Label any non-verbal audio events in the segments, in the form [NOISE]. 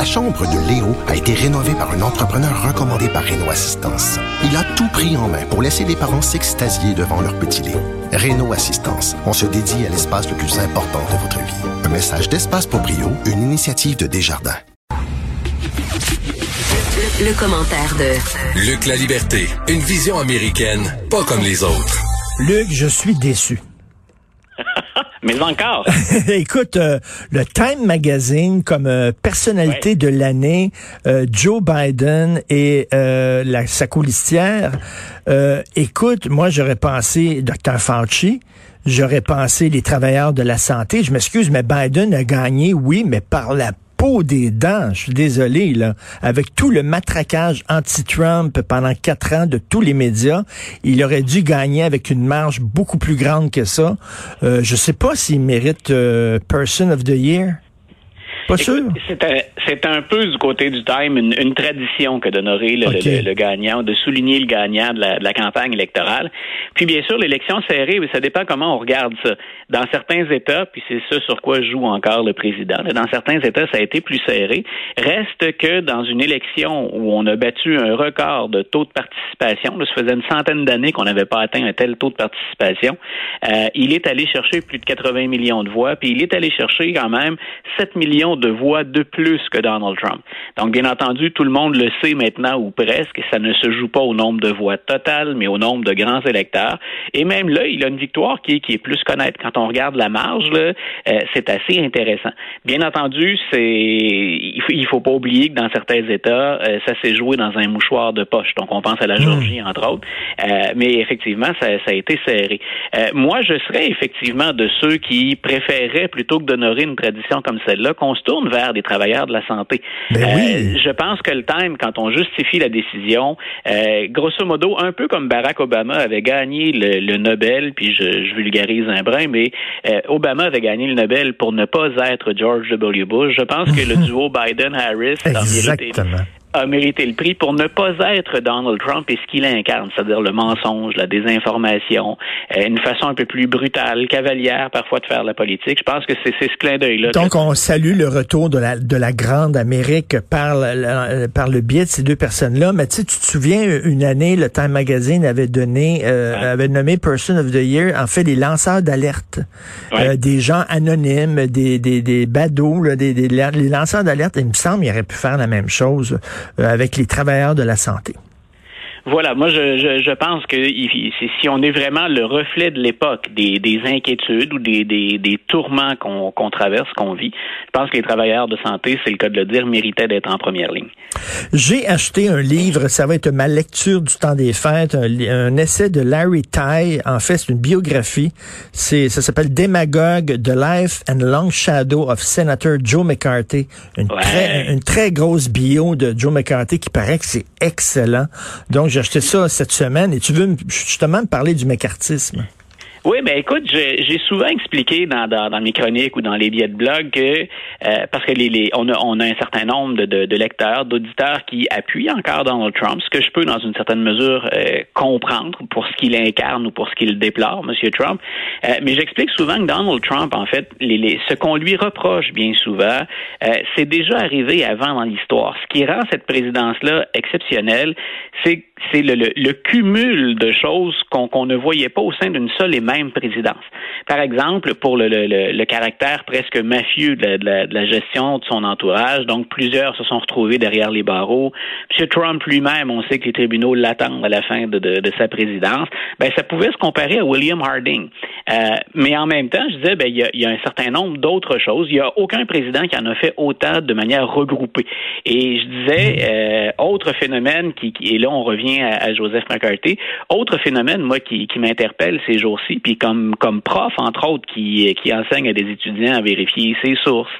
La chambre de Léo a été rénovée par un entrepreneur recommandé par Renault Assistance. Il a tout pris en main pour laisser les parents s'extasier devant leur petit Léo. Renault Assistance, on se dédie à l'espace le plus important de votre vie. Un message d'Espace pour Brio, une initiative de Desjardins. Le, commentaire de Luc La Liberté, une vision américaine, pas comme les autres. Luc, je suis déçu. Mais encore. [LAUGHS] Écoute, euh, le Time Magazine comme euh, personnalité de l'année, euh, Joe Biden et la, sa coulistière. écoute, moi j'aurais pensé Dr Fauci. J'aurais pensé les travailleurs de la santé. Je m'excuse, mais Biden a gagné, oui, mais par la peau des dents. Je suis désolé, là. Avec tout le matraquage anti-Trump pendant quatre ans de tous les médias, il aurait dû gagner avec une marge beaucoup plus grande que ça. Euh, je sais pas s'il mérite euh, Person of the Year. C'est un, peu du côté du Time une, tradition que d'honorer le, gagnant, de souligner le gagnant de la, campagne électorale. Puis bien sûr, l'élection serrée, ça dépend comment on regarde ça. Dans certains États, puis c'est ça sur quoi joue encore le président, dans certains États, ça a été plus serré. Reste que dans une élection où on a battu un record de taux de participation, là, ça faisait une centaine d'années qu'on n'avait pas atteint un tel taux de participation, euh, il est allé chercher plus de 80 millions de voix, puis il est allé chercher quand même 7 millions de voix de plus que Donald Trump. Donc, bien entendu, tout le monde le sait maintenant ou presque, ça ne se joue pas au nombre de voix totales, mais au nombre de grands électeurs. Et même là, il a une victoire qui est, qui est plus connaître. Quand on regarde la marge, là, euh, c'est assez intéressant. Bien entendu, c'est il faut, faut pas oublier que dans certains États, euh, ça s'est joué dans un mouchoir de poche. Donc, on pense à la hmm. Georgie, entre autres. Euh, mais effectivement, ça, ça, a été serré. moi, je serais effectivement de ceux qui préféraient, plutôt que d'honorer une tradition comme celle-là, qu'on se tourne vers des travailleurs de la santé. Ben euh, je pense que le Time, quand on justifie la décision, euh, grosso modo, un peu comme Barack Obama avait gagné le, Nobel, puis je, vulgarise un brin, mais euh, Obama avait gagné le Nobel pour ne pas être George W. Bush. Je pense que le [LAUGHS] duo Biden-Harris a mérité le prix pour ne pas être Donald Trump et ce qu'il incarne, c'est-à-dire le mensonge, la désinformation, euh, une façon un peu plus brutale, cavalière parfois de faire la politique. Je pense que c'est ce clin d'œil-là. Donc, on salue le retour de la, de la grande Amérique par, le, par le biais de ces deux personnes-là. Mais tu sais, tu te souviens, une année, le Time Magazine avait donné, euh, avait nommé Person of the Year, en fait, les lanceurs d'alerte. Euh, des gens anonymes, des, des, des badauds, des, des, les lanceurs d'alerte. Il me semble qu'il aurait pu faire la même chose euh, avec les travailleurs de la santé. Voilà, moi je, je, je pense que si on est vraiment le reflet de l'époque, des, des inquiétudes ou des, des, des tourments qu'on traverse, qu'on vit, je pense que les travailleurs de santé, c'est le cas de le dire, méritaient d'être en première ligne. J'ai acheté un livre, ça va être ma lecture du temps des fêtes, un, essai de Larry Ty, en fait c'est une biographie, c'est ça s'appelle Démagogue, The Life and Long Shadow of Senator Joe McCarthy, une, très, une très grosse bio de Joe McCarthy qui paraît que c'est excellent. Donc j'ai acheté ça cette semaine et tu veux justement me parler du mécartisme. Oui, ben écoute, j'ai souvent expliqué dans, mes chroniques ou dans les billets de blog que euh, parce que on, a, un certain nombre de, lecteurs, d'auditeurs qui appuient encore Donald Trump, ce que je peux dans une certaine mesure euh, comprendre pour ce qu'il incarne ou pour ce qu'il déplore, Monsieur Trump. Euh, mais j'explique souvent que Donald Trump, en fait, ce qu'on lui reproche bien souvent, c'est déjà arrivé avant dans l'histoire. Ce qui rend cette présidence-là exceptionnelle, c'est c'est le, le, cumul de choses qu'on ne voyait pas au sein d'une seule et même présidence. Par exemple, pour le, le caractère presque mafieux de la, de, la, gestion de son entourage, donc plusieurs se sont retrouvés derrière les barreaux. M. Trump lui-même, on sait que les tribunaux l'attendent à la fin de, de, de, sa présidence. Ben, ça pouvait se comparer à William Harding. Euh, mais en même temps, je disais, ben, il y a, y a un certain nombre d'autres choses. Il n'y a aucun président qui en a fait autant de manière regroupée. Et je disais, euh, autre phénomène qui, qui, et là on revient à, Joseph McCarthy. Autre phénomène, moi, qui, m'interpelle ces jours-ci, puis comme, comme prof, entre autres, qui, enseigne à des étudiants à vérifier ses sources,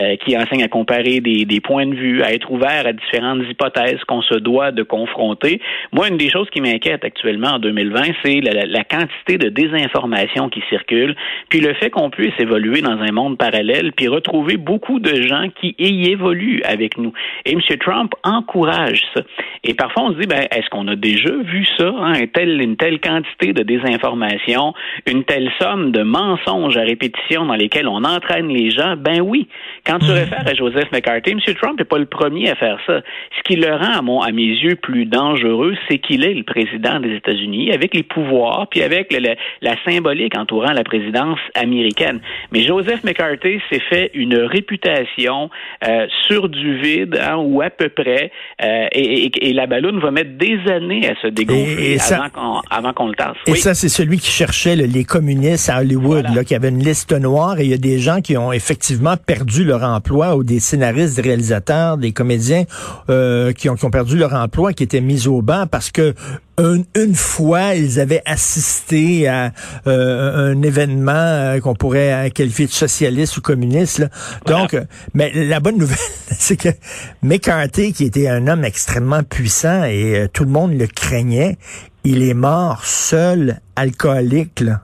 euh, qui enseigne à comparer des, points de vue, à être ouvert à différentes hypothèses qu'on se doit de confronter. Moi, une des choses qui m'inquiète actuellement en 2020, c'est la, la, quantité de désinformation qui circule, puis le fait qu'on puisse évoluer dans un monde parallèle, puis retrouver beaucoup de gens qui y évoluent avec nous. Et M. Trump encourage ça. Et parfois, on se dit, ben, est-ce qu'on a déjà vu ça, hein, une, telle, une telle quantité de désinformation une telle somme de mensonges à répétition dans lesquels on entraîne les gens, ben oui. Quand tu hmm. réfères à Joseph McCarthy, M. Trump n'est pas le premier à faire ça. Ce qui le rend, à, mon, à mes yeux, plus dangereux, c'est qu'il est le président des États-Unis, avec les pouvoirs, puis avec la symbolique entourant la présidence américaine. Mais Joseph McCarthy s'est fait une réputation euh, sur du vide, hein, ou à peu près, euh, et, la balloune va mettre des années à se dégonfler avant qu'on le tasse. Et ça, c'est celui qui cherchait les communistes à Hollywood, là, qui avait une liste noire, et il y a des gens qui ont effectivement perdu leur emploi, ou des scénaristes, des réalisateurs, des comédiens euh, qui, ont, qui ont perdu leur emploi, qui étaient mis au banc parce que une, fois, ils avaient assisté à euh, un événement euh, qu'on pourrait qualifier de socialiste ou communiste. Donc, euh, mais la bonne nouvelle, [LAUGHS] c'est que McCarthy, qui était un homme extrêmement puissant et tout le monde le craignait, il est mort seul, alcoolique. Là.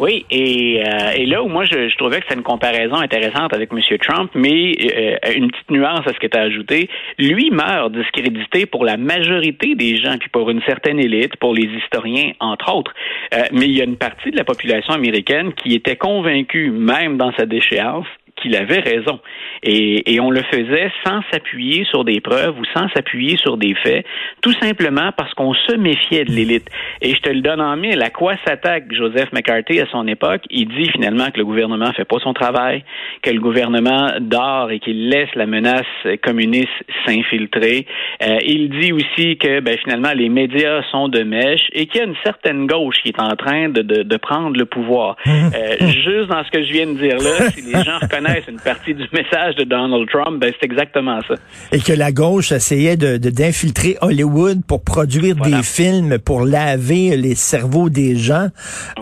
Oui, et, euh, et là où moi je, trouvais que c'était une comparaison intéressante avec M. Trump, mais euh, une petite nuance à ce que tu as ajouté, lui meurt discrédité pour la majorité des gens, puis pour une certaine élite, pour les historiens entre autres. Euh, mais il y a une partie de la population américaine qui était convaincue, même dans sa déchéance, qu'il avait raison. Et, et, on le faisait sans s'appuyer sur des preuves ou sans s'appuyer sur des faits, tout simplement parce qu'on se méfiait de l'élite. Et je te le donne en mille. À quoi s'attaque Joseph McCarthy à son époque? Il dit finalement que le gouvernement fait pas son travail, que le gouvernement dort et qu'il laisse la menace communiste s'infiltrer. Euh, il dit aussi que ben, finalement les médias sont de mèche et qu'il y a une certaine gauche qui est en train de, de, de prendre le pouvoir. [LAUGHS] Euh, juste dans ce que je viens de dire là, si les gens reconnaissent c'est une partie du [LAUGHS] message de Donald Trump, ben, c'est exactement ça. Et que la gauche essayait de, d'infiltrer Hollywood pour produire des films, pour laver les cerveaux des gens.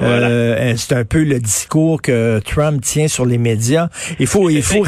Euh, c'est un peu le discours que Trump tient sur les médias. Il faut, il faut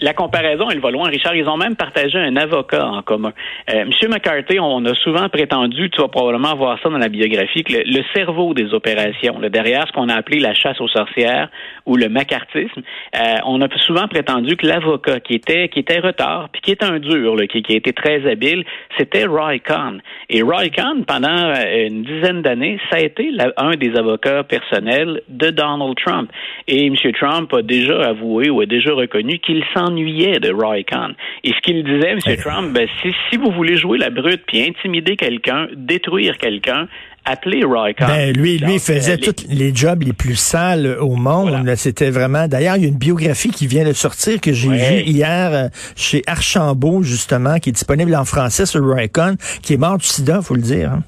la, comparaison, elle va loin, Richard. Ils ont même partagé un avocat en commun. Euh, Monsieur McCarthy, on a souvent prétendu, tu vas probablement voir ça dans la biographie, que le, cerveau des opérations, le derrière ce qu'on a appelé la chasse aux sorcières ou le macartisme, euh, on a souvent prétendu que l'avocat qui était qui était retard, puis qui est un dur, qui, qui été très habile, c'était Roy Cohn. Et Roy Cohn, pendant euh, une dizaine d'années, ça a été un des avocats personnels de Donald Trump. Et M. Trump a déjà avoué ou a déjà reconnu qu'il s'ennuyait de Roy Cohn. Et ce qu'il disait, M. Trump, ben, si, si vous voulez jouer la brute puis intimider quelqu'un, détruire quelqu'un, Ben, lui, lui faisait tous les jobs les plus sales au monde. C'était vraiment. D'ailleurs, il y a une biographie qui vient de sortir que j'ai vue hier euh, chez Archambault, justement, qui est disponible en français sur Roy qui est mort du sida, faut le dire. Hein.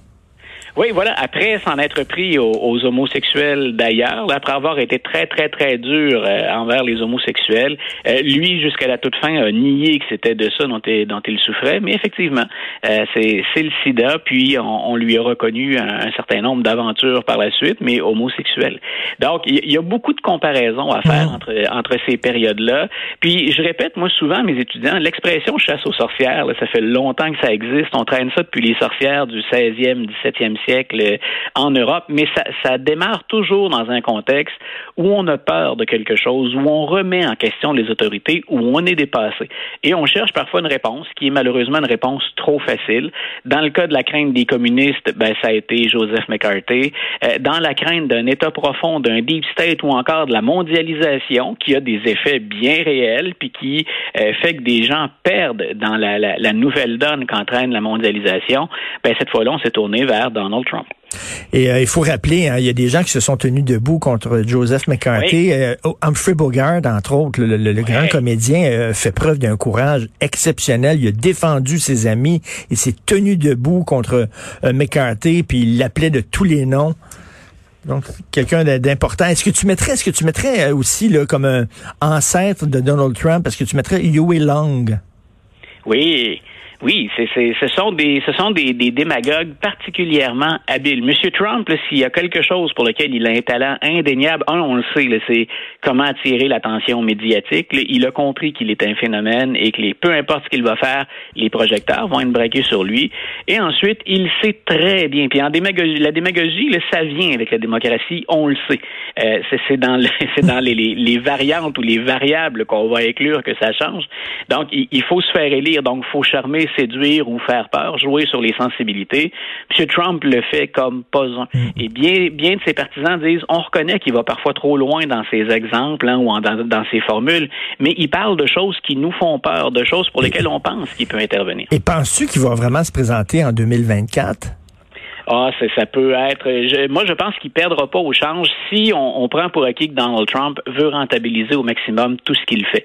Oui, voilà. Après s'en être pris aux, homosexuels d'ailleurs, après avoir été très, très, très dur euh, envers les homosexuels, euh, lui, jusqu'à la toute fin, a nié que c'était de ça dont, il, dont il souffrait. Mais effectivement, euh, c'est le sida. Puis on, lui a reconnu un, certain nombre d'aventures par la suite, mais homosexuel. Donc, il y, a beaucoup de comparaisons à faire entre, entre ces périodes-là. Puis, je répète, moi, souvent, mes étudiants, l'expression chasse aux sorcières, ça fait longtemps que ça existe. On traîne ça depuis les sorcières du 16e, 17e siècle en Europe, mais ça, démarre toujours dans un contexte où on a peur de quelque chose, où on remet en question les autorités, où on est dépassé. Et on cherche parfois une réponse qui est malheureusement une réponse trop facile. Dans le cas de la crainte des communistes, ben, ça a été Joseph McCarthy. Euh, dans la crainte d'un État profond, d'un deep state ou encore de la mondialisation, qui a des effets bien réels, puis qui euh, fait que des gens perdent dans la nouvelle donne qu'entraîne la mondialisation, ben, cette fois-là, on s'est tourné vers Donald Trump. Et euh, il faut rappeler, hein, il y a des gens qui se sont tenus debout contre Joseph McCarthy. Euh, Humphrey Bogart, entre autres, le, grand comédien, euh, fait preuve d'un courage exceptionnel. Il a défendu ses amis. Il s'est tenu debout contre McCarthy, puis il l'appelait de tous les noms. Donc, quelqu'un d'important. Est-ce que tu mettrais, est-ce que tu mettrais aussi là, comme un ancêtre de Donald Trump, est-ce que tu mettrais Huey Long? Oui, oui, c'est, ce sont des ce sont des, des démagogues particulièrement habiles. Monsieur Trump, s'il y a quelque chose pour lequel il a un talent indéniable, un, on le sait, c'est comment attirer l'attention médiatique. il a compris qu'il est un phénomène et que les, peu importe ce qu'il va faire, les projecteurs vont être braqués sur lui. Et ensuite, il sait très bien. Puis en démagogie, la démagogie, ça vient avec la démocratie, on le sait. Euh, c'est, dans, c'est dans [LAUGHS] les, les, variantes ou les variables qu'on va inclure que ça change. Donc, il, il faut se faire élire. Donc, il faut charmer séduire ou faire peur, jouer sur les sensibilités. M. Trump le fait comme pas un. Mm. Et bien, bien de ses partisans disent, on reconnaît qu'il va parfois trop loin dans ses exemples hein, ou dans, dans ses formules, mais il parle de choses qui nous font peur, de choses pour lesquelles on pense qu'il peut intervenir. Et penses-tu qu'il va vraiment se présenter en 2024? Ah, ça peut être. moi, je pense qu'il perdra pas au change si on, prend pour acquis que Donald Trump veut rentabiliser au maximum tout ce qu'il fait.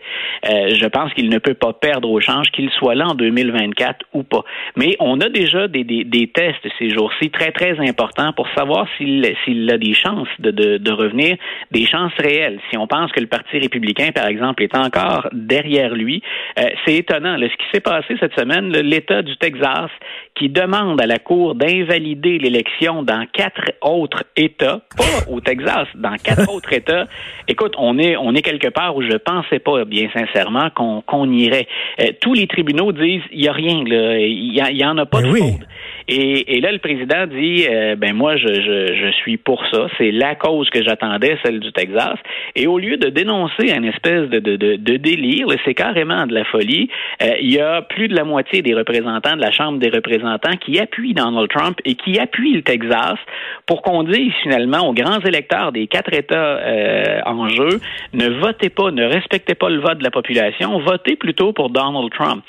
Euh, je pense qu'il ne peut pas perdre au change, qu'il soit là en 2024 ou pas. Mais on a déjà des, des, des tests ces jours-ci très très importants pour savoir s'il a des chances de, de, de, revenir, des chances réelles. Si on pense que le Parti républicain, par exemple, est encore derrière lui, euh, c'est étonnant. ce qui s'est passé cette semaine, l'État du Texas qui demande à la Cour d'invalider l'élection dans quatre autres États, pas au Texas, dans quatre [LAUGHS] autres États, écoute, on est, on est quelque part où je pensais pas, bien sincèrement, qu'on irait. Euh, tous les tribunaux disent, il y a rien, il y, en a pas ben de fraude. Et, là, le président dit, euh, ben moi, je, je, suis pour ça. C'est la cause que j'attendais, celle du Texas. Et au lieu de dénoncer un espèce de, de, de, délire, c'est carrément de la folie. Euh, il y a plus de la moitié des représentants de la Chambre des représentants qui appuient Donald Trump et qui appuient le Texas pour qu'on dise finalement aux grands électeurs des quatre États euh, en jeu, ne votez pas, ne respectez pas le vote de la population, votez plutôt pour Donald Trump.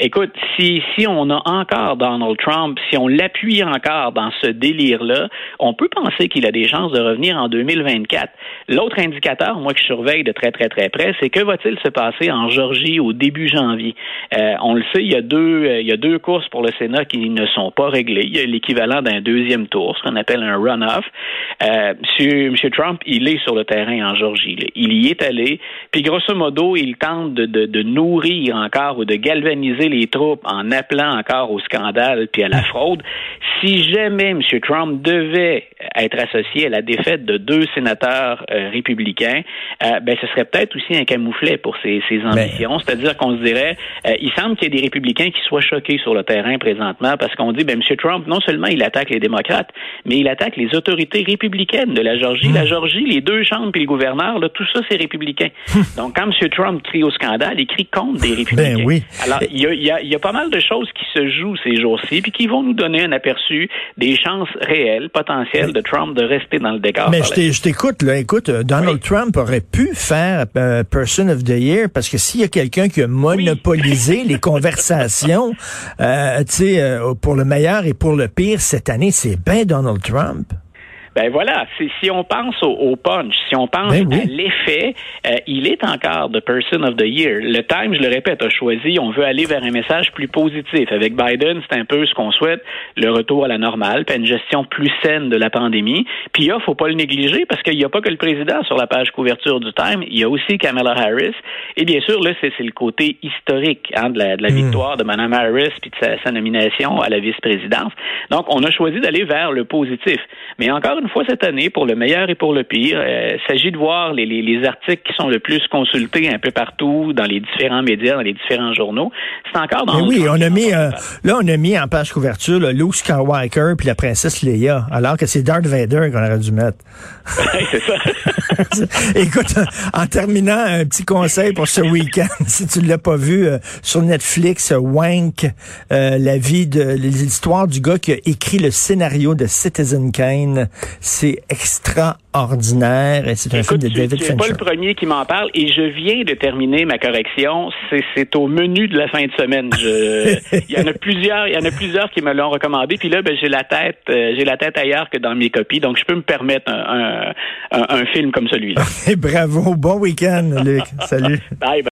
écoute, si, si on a encore Donald Trump, si on l'appuie encore dans ce délire-là, on peut penser qu'il a des chances de revenir en 2024. L'autre indicateur, moi que je surveille de très très très près, c'est que va-t-il se passer en Georgie au début janvier? Euh, On le sait, il y a deux euh, il y a deux courses pour le Sénat qui ne sont pas réglées. Il y a l'équivalent d'un deuxième tour, ce qu'on appelle un runoff. Euh, monsieur, monsieur Trump, il est sur le terrain en Georgie. Il y est allé, puis grosso modo, il tente de nourrir encore ou de galvaniser les troupes en appelant encore au scandale puis à la fraude. Si jamais M. Trump devait être associé à la défaite de deux sénateurs euh, républicains, euh, ben ce serait peut-être aussi un camouflet pour ses, ses ambitions. C'est-à-dire qu'on se dirait, euh, il semble qu'il y ait des républicains qui soient choqués sur le terrain présentement parce qu'on dit, ben M. Trump, non seulement il attaque les démocrates, mais il attaque les autorités républicaines de la Georgie. La hmm. Georgie, les deux chambres et le gouverneur, là, tout ça, c'est républicain. Hmm. Donc, quand M. Trump crie au scandale, il crie contre des républicains. Ben oui. Alors, il y a, y, a, y a pas mal de choses qui se jouent ces jours-ci, puis qui vont nous donner un aperçu des chances réelles, potentielles de Trump de rester dans le décor. Mais je t'écoute, là. Écoute, euh, Donald Trump aurait pu faire euh, Person of the Year parce que s'il y a quelqu'un qui a monopolisé [LAUGHS] les conversations, euh, tu sais, euh, pour le meilleur et pour le pire cette année, c'est bien Donald Trump. Ben voilà, si on pense au, punch, si on pense ben à l'effet, euh, il est encore the person of the year. Le Time, je le répète, a choisi, on veut aller vers un message plus positif. Avec Biden, c'est un peu ce qu'on souhaite, le retour à la normale, puis une gestion plus saine de la pandémie. Puis il faut pas le négliger parce qu'il n'y a pas que le président sur la page couverture du Time, il y a aussi Kamala Harris. Et bien sûr, là, c'est le côté historique hein, de la, de la hmm. victoire de Mme Harris puis de sa, sa nomination à la vice-présidence. Donc, on a choisi d'aller vers le positif. Mais encore une fois cette année, pour le meilleur et pour le pire. Euh, il s'agit de voir les, les, articles qui sont le plus consultés un peu partout dans les différents médias, dans les différents journaux. C'est encore dans. oui, on a mis euh, là, on a mis en page couverture le Luke Skywalker puis la princesse Leia, alors que c'est Darth Vader qu'on aurait dû mettre. [LAUGHS] c'est ça. [LAUGHS] Écoute, en terminant, un petit conseil pour ce week-end, [LAUGHS] si tu l'as pas vu euh, sur Netflix, Wank, la vie de l'histoire du gars qui a écrit le scénario de Citizen Kane. C'est extraordinaire et c'est un film de David Fincher. Je suis pas le premier qui m'en parle et je viens de terminer ma correction. C'est au menu de la fin de semaine. [LAUGHS] il y en a plusieurs, il y en a plusieurs qui me l'ont recommandé. Puis là, ben, j'ai la tête, euh, j'ai la tête ailleurs que dans mes copies, donc je peux me permettre un, un, un, film comme celui-là. [LAUGHS] Bravo, bon week-end, Luc. Salut. bye.